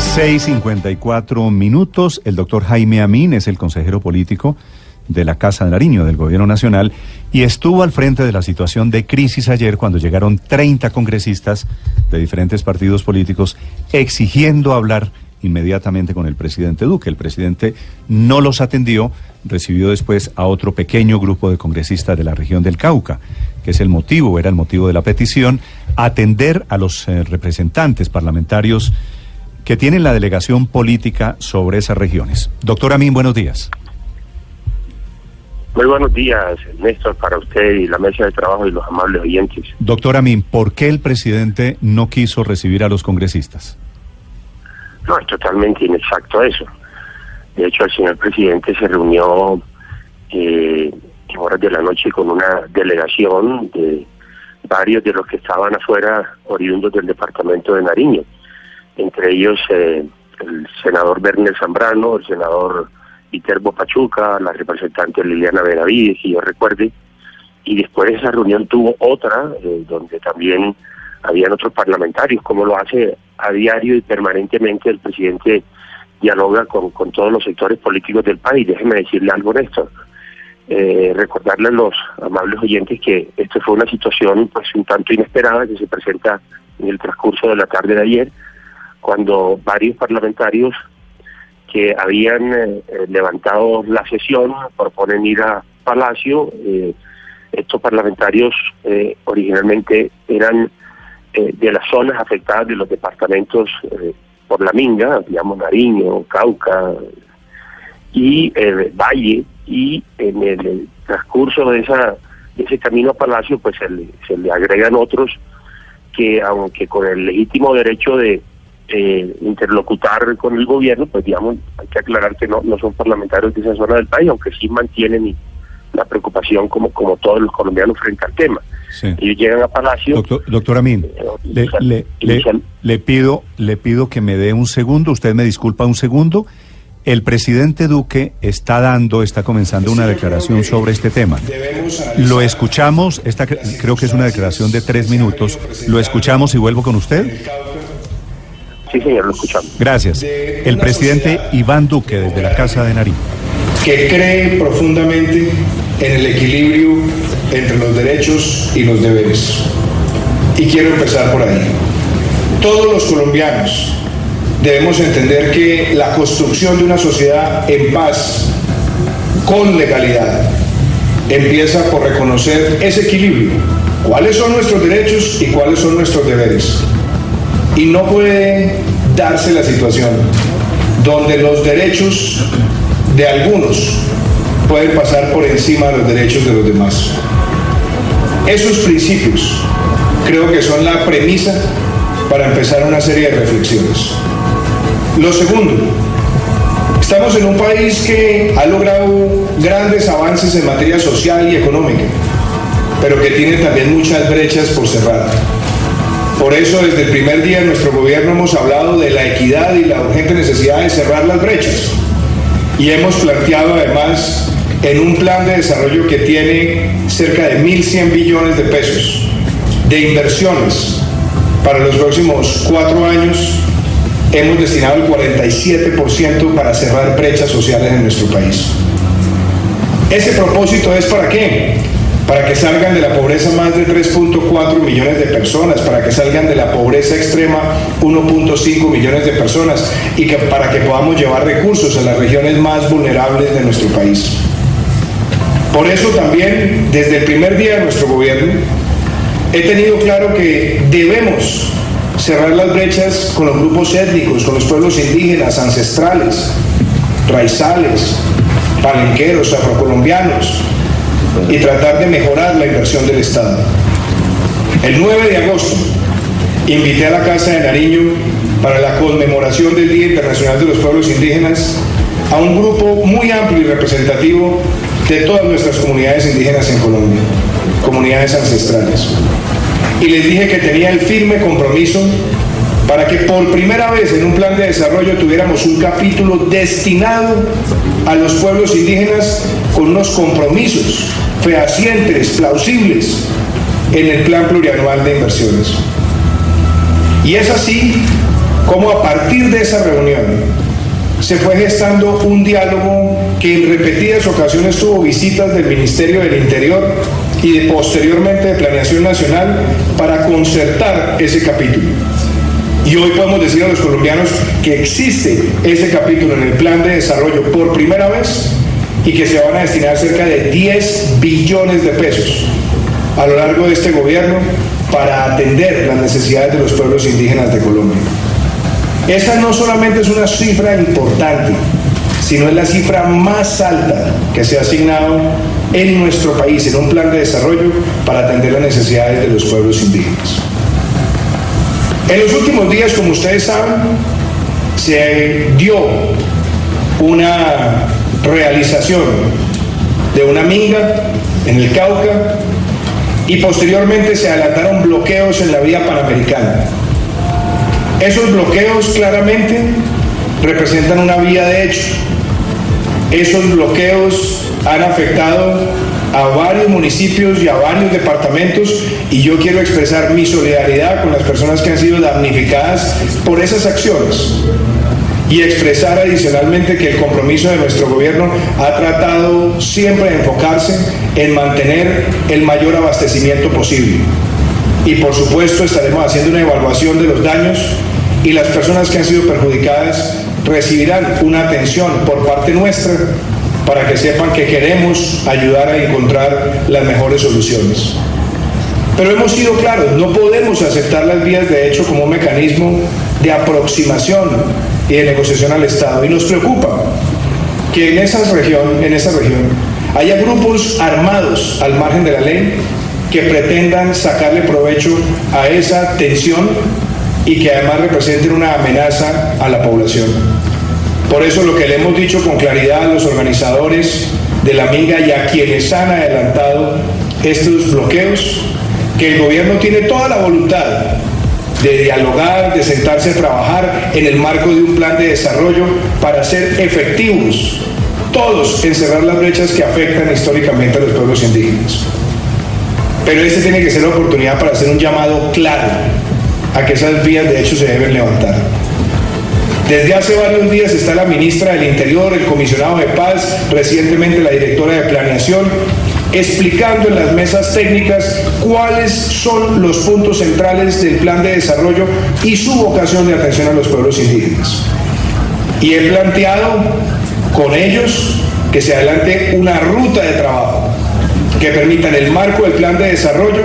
6:54 minutos. El doctor Jaime Amín es el consejero político de la Casa de Nariño del Gobierno Nacional y estuvo al frente de la situación de crisis ayer cuando llegaron 30 congresistas de diferentes partidos políticos exigiendo hablar inmediatamente con el presidente Duque. El presidente no los atendió, recibió después a otro pequeño grupo de congresistas de la región del Cauca, que es el motivo, era el motivo de la petición, atender a los eh, representantes parlamentarios que tienen la delegación política sobre esas regiones. Doctor Amín, buenos días. Muy buenos días, Néstor, para usted y la mesa de trabajo y los amables oyentes. Doctor Amin, ¿por qué el presidente no quiso recibir a los congresistas? No, es totalmente inexacto eso. De hecho, el señor presidente se reunió eh, en horas de la noche con una delegación de varios de los que estaban afuera, oriundos del departamento de Nariño. Entre ellos eh, el senador Berner Zambrano, el senador Viterbo Pachuca, la representante Liliana Benavides, y yo recuerde, y después de esa reunión tuvo otra, eh, donde también habían otros parlamentarios, como lo hace a diario y permanentemente el presidente dialoga con, con todos los sectores políticos del país. Déjeme decirle algo, Néstor. Eh, recordarle a los amables oyentes que esto fue una situación pues un tanto inesperada que se presenta en el transcurso de la tarde de ayer, cuando varios parlamentarios que habían eh, eh, levantado la sesión proponen ir a Palacio. Eh, estos parlamentarios originalmente eran de las zonas afectadas de los departamentos por la Minga, digamos Nariño, Cauca y Valle, y en el transcurso de esa ese camino a Palacio pues se le, se le agregan otros que aunque con el legítimo derecho de eh, interlocutar con el gobierno, pues digamos, hay que aclarar que no, no son parlamentarios de esa zona del país, aunque sí mantienen la preocupación como, como todos los colombianos frente al tema. Ellos llegan a Palacio. Doctor, doctor Amin, eh, le, le, le, pido, le pido que me dé un segundo, usted me disculpa un segundo. El presidente Duque está dando, está comenzando una declaración sobre este tema. Lo escuchamos, esta creo que es una declaración de tres minutos. Lo escuchamos y vuelvo con usted. Sí, señor, lo escuchamos. Gracias. El presidente Iván Duque, desde la Casa de Nariño. Que cree profundamente en el equilibrio entre los derechos y los deberes. Y quiero empezar por ahí. Todos los colombianos debemos entender que la construcción de una sociedad en paz, con legalidad, empieza por reconocer ese equilibrio. ¿Cuáles son nuestros derechos y cuáles son nuestros deberes? Y no puede darse la situación donde los derechos de algunos pueden pasar por encima de los derechos de los demás. Esos principios creo que son la premisa para empezar una serie de reflexiones. Lo segundo, estamos en un país que ha logrado grandes avances en materia social y económica, pero que tiene también muchas brechas por cerrar. Por eso desde el primer día de nuestro gobierno hemos hablado de la equidad y la urgente necesidad de cerrar las brechas. Y hemos planteado además en un plan de desarrollo que tiene cerca de 1.100 billones de pesos de inversiones para los próximos cuatro años, hemos destinado el 47% para cerrar brechas sociales en nuestro país. ¿Ese propósito es para qué? Para que salgan de la pobreza más de 3.4 millones de personas, para que salgan de la pobreza extrema 1.5 millones de personas y que para que podamos llevar recursos a las regiones más vulnerables de nuestro país. Por eso también, desde el primer día de nuestro gobierno, he tenido claro que debemos cerrar las brechas con los grupos étnicos, con los pueblos indígenas, ancestrales, raizales, palenqueros, afrocolombianos, y tratar de mejorar la inversión del Estado. El 9 de agosto invité a la Casa de Nariño para la conmemoración del Día Internacional de los Pueblos Indígenas a un grupo muy amplio y representativo de todas nuestras comunidades indígenas en Colombia, comunidades ancestrales. Y les dije que tenía el firme compromiso para que por primera vez en un plan de desarrollo tuviéramos un capítulo destinado a los pueblos indígenas con unos compromisos fehacientes, plausibles, en el plan plurianual de inversiones. Y es así como a partir de esa reunión se fue gestando un diálogo que en repetidas ocasiones tuvo visitas del Ministerio del Interior y posteriormente de Planeación Nacional para concertar ese capítulo. Y hoy podemos decir a los colombianos que existe ese capítulo en el plan de desarrollo por primera vez y que se van a destinar cerca de 10 billones de pesos a lo largo de este gobierno para atender las necesidades de los pueblos indígenas de Colombia. Esta no solamente es una cifra importante, sino es la cifra más alta que se ha asignado en nuestro país en un plan de desarrollo para atender las necesidades de los pueblos indígenas. En los últimos días, como ustedes saben, se dio una realización de una minga en el Cauca y posteriormente se adelantaron bloqueos en la vía panamericana. Esos bloqueos claramente representan una vía de hecho. Esos bloqueos han afectado a varios municipios y a varios departamentos y yo quiero expresar mi solidaridad con las personas que han sido damnificadas por esas acciones y expresar adicionalmente que el compromiso de nuestro gobierno ha tratado siempre de enfocarse en mantener el mayor abastecimiento posible. Y por supuesto estaremos haciendo una evaluación de los daños y las personas que han sido perjudicadas recibirán una atención por parte nuestra para que sepan que queremos ayudar a encontrar las mejores soluciones. Pero hemos sido claros, no podemos aceptar las vías de hecho como un mecanismo de aproximación y de negociación al Estado. Y nos preocupa que en esa región, en esa región haya grupos armados al margen de la ley que pretendan sacarle provecho a esa tensión y que además representen una amenaza a la población. Por eso lo que le hemos dicho con claridad a los organizadores de la minga y a quienes han adelantado estos bloqueos, que el gobierno tiene toda la voluntad de dialogar, de sentarse a trabajar en el marco de un plan de desarrollo para ser efectivos, todos en cerrar las brechas que afectan históricamente a los pueblos indígenas. Pero este tiene que ser la oportunidad para hacer un llamado claro a que esas vías de hecho se deben levantar. Desde hace varios días está la ministra del Interior, el comisionado de paz, recientemente la directora de Planeación, explicando en las mesas técnicas cuáles son los puntos centrales del plan de desarrollo y su vocación de atención a los pueblos indígenas. Y he planteado con ellos que se adelante una ruta de trabajo que permita en el marco del plan de desarrollo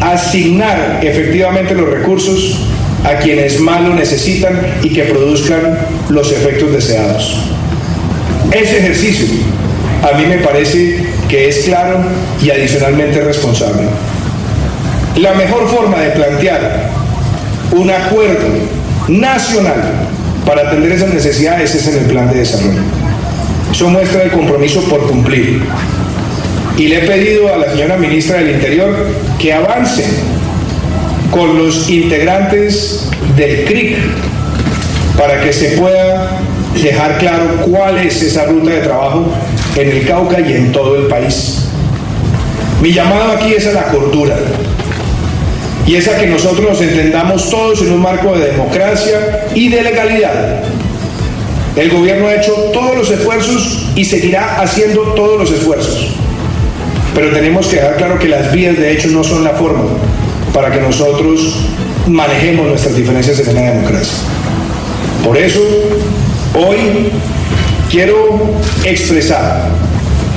asignar efectivamente los recursos a quienes más lo necesitan y que produzcan los efectos deseados. Ese ejercicio a mí me parece que es claro y adicionalmente responsable. La mejor forma de plantear un acuerdo nacional para atender esas necesidades es en el plan de desarrollo. Eso muestra el compromiso por cumplir. Y le he pedido a la señora ministra del Interior que avance con los integrantes del CRIC para que se pueda dejar claro cuál es esa ruta de trabajo en el Cauca y en todo el país. Mi llamado aquí es a la cordura y es a que nosotros nos entendamos todos en un marco de democracia y de legalidad. El gobierno ha hecho todos los esfuerzos y seguirá haciendo todos los esfuerzos. Pero tenemos que dejar claro que las vías de hecho no son la forma para que nosotros manejemos nuestras diferencias en la democracia. Por eso, hoy quiero expresar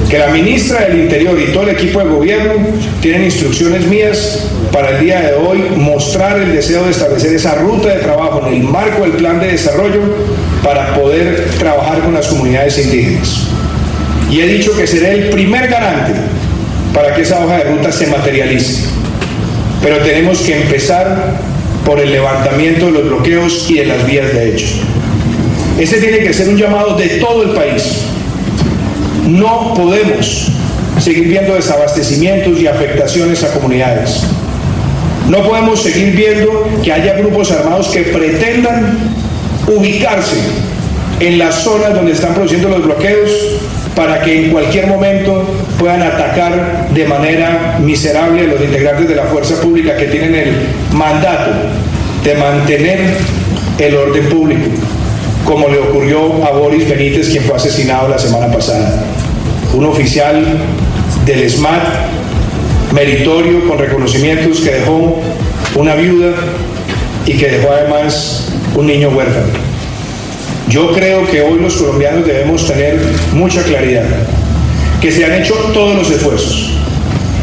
que la ministra del Interior y todo el equipo de gobierno tienen instrucciones mías para el día de hoy mostrar el deseo de establecer esa ruta de trabajo en el marco del plan de desarrollo para poder trabajar con las comunidades indígenas. Y he dicho que seré el primer garante para que esa hoja de ruta se materialice. Pero tenemos que empezar por el levantamiento de los bloqueos y de las vías de hecho. Ese tiene que ser un llamado de todo el país. No podemos seguir viendo desabastecimientos y afectaciones a comunidades. No podemos seguir viendo que haya grupos armados que pretendan ubicarse en las zonas donde están produciendo los bloqueos para que en cualquier momento puedan atacar de manera miserable a los integrantes de la fuerza pública que tienen el mandato de mantener el orden público, como le ocurrió a Boris Benítez, quien fue asesinado la semana pasada. Un oficial del SMAT, meritorio, con reconocimientos, que dejó una viuda y que dejó además un niño huérfano. Yo creo que hoy los colombianos debemos tener mucha claridad, que se han hecho todos los esfuerzos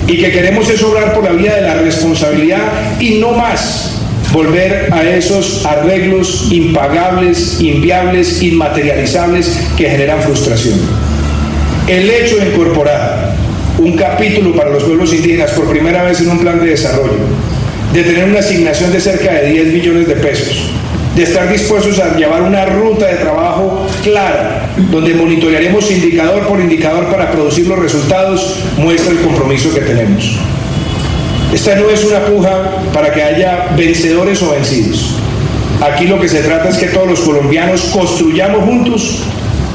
y que queremos es obrar por la vía de la responsabilidad y no más volver a esos arreglos impagables, inviables, inmaterializables que generan frustración. El hecho de incorporar un capítulo para los pueblos indígenas por primera vez en un plan de desarrollo, de tener una asignación de cerca de 10 millones de pesos, de estar dispuestos a llevar una ruta de trabajo clara, donde monitorearemos indicador por indicador para producir los resultados, muestra el compromiso que tenemos. Esta no es una puja para que haya vencedores o vencidos. Aquí lo que se trata es que todos los colombianos construyamos juntos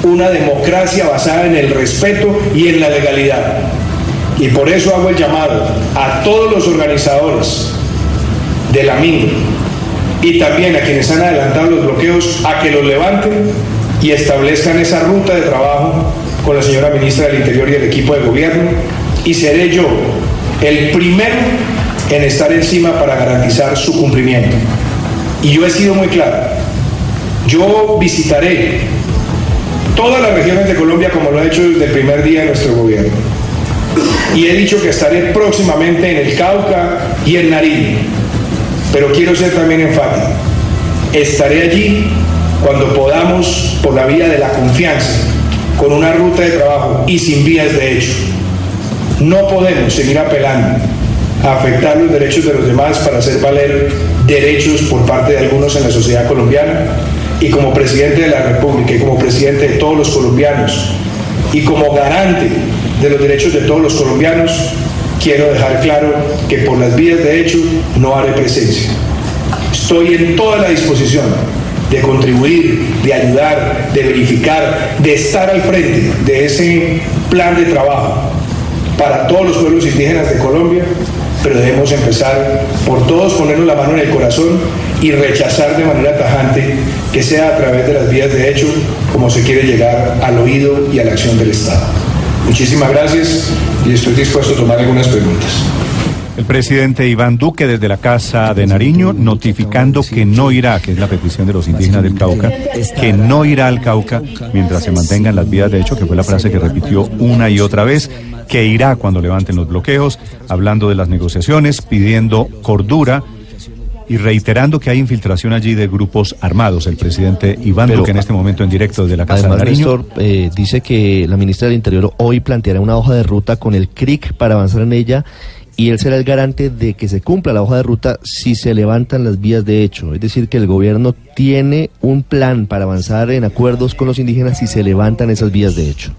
una democracia basada en el respeto y en la legalidad. Y por eso hago el llamado a todos los organizadores de la MIN, y también a quienes han adelantado los bloqueos a que los levanten y establezcan esa ruta de trabajo con la señora ministra del Interior y el equipo de gobierno y seré yo el primero en estar encima para garantizar su cumplimiento. Y yo he sido muy claro, yo visitaré todas las regiones de Colombia como lo he hecho desde el primer día de nuestro gobierno. Y he dicho que estaré próximamente en el Cauca y en Nariño pero quiero ser también enfático. Estaré allí cuando podamos, por la vía de la confianza, con una ruta de trabajo y sin vías de hecho. No podemos seguir apelando a afectar los derechos de los demás para hacer valer derechos por parte de algunos en la sociedad colombiana. Y como presidente de la República y como presidente de todos los colombianos y como garante de los derechos de todos los colombianos, quiero dejar claro que por las vías de hecho no haré presencia. Estoy en toda la disposición de contribuir, de ayudar, de verificar, de estar al frente de ese plan de trabajo para todos los pueblos indígenas de Colombia, pero debemos empezar por todos ponernos la mano en el corazón y rechazar de manera tajante que sea a través de las vías de hecho como se quiere llegar al oído y a la acción del Estado. Muchísimas gracias y estoy dispuesto a tomar algunas preguntas. El presidente Iván Duque desde la Casa de Nariño notificando que no irá, que es la petición de los indígenas del Cauca, que no irá al Cauca mientras se mantengan las vías de hecho, que fue la frase que repitió una y otra vez, que irá cuando levanten los bloqueos, hablando de las negociaciones, pidiendo cordura y reiterando que hay infiltración allí de grupos armados. El presidente Iván Duque en este momento en directo desde la Casa de Nariño. Eh, dice que la ministra del Interior hoy planteará una hoja de ruta con el CRIC para avanzar en ella y él será el garante de que se cumpla la hoja de ruta si se levantan las vías de hecho. Es decir, que el gobierno tiene un plan para avanzar en acuerdos con los indígenas si se levantan esas vías de hecho.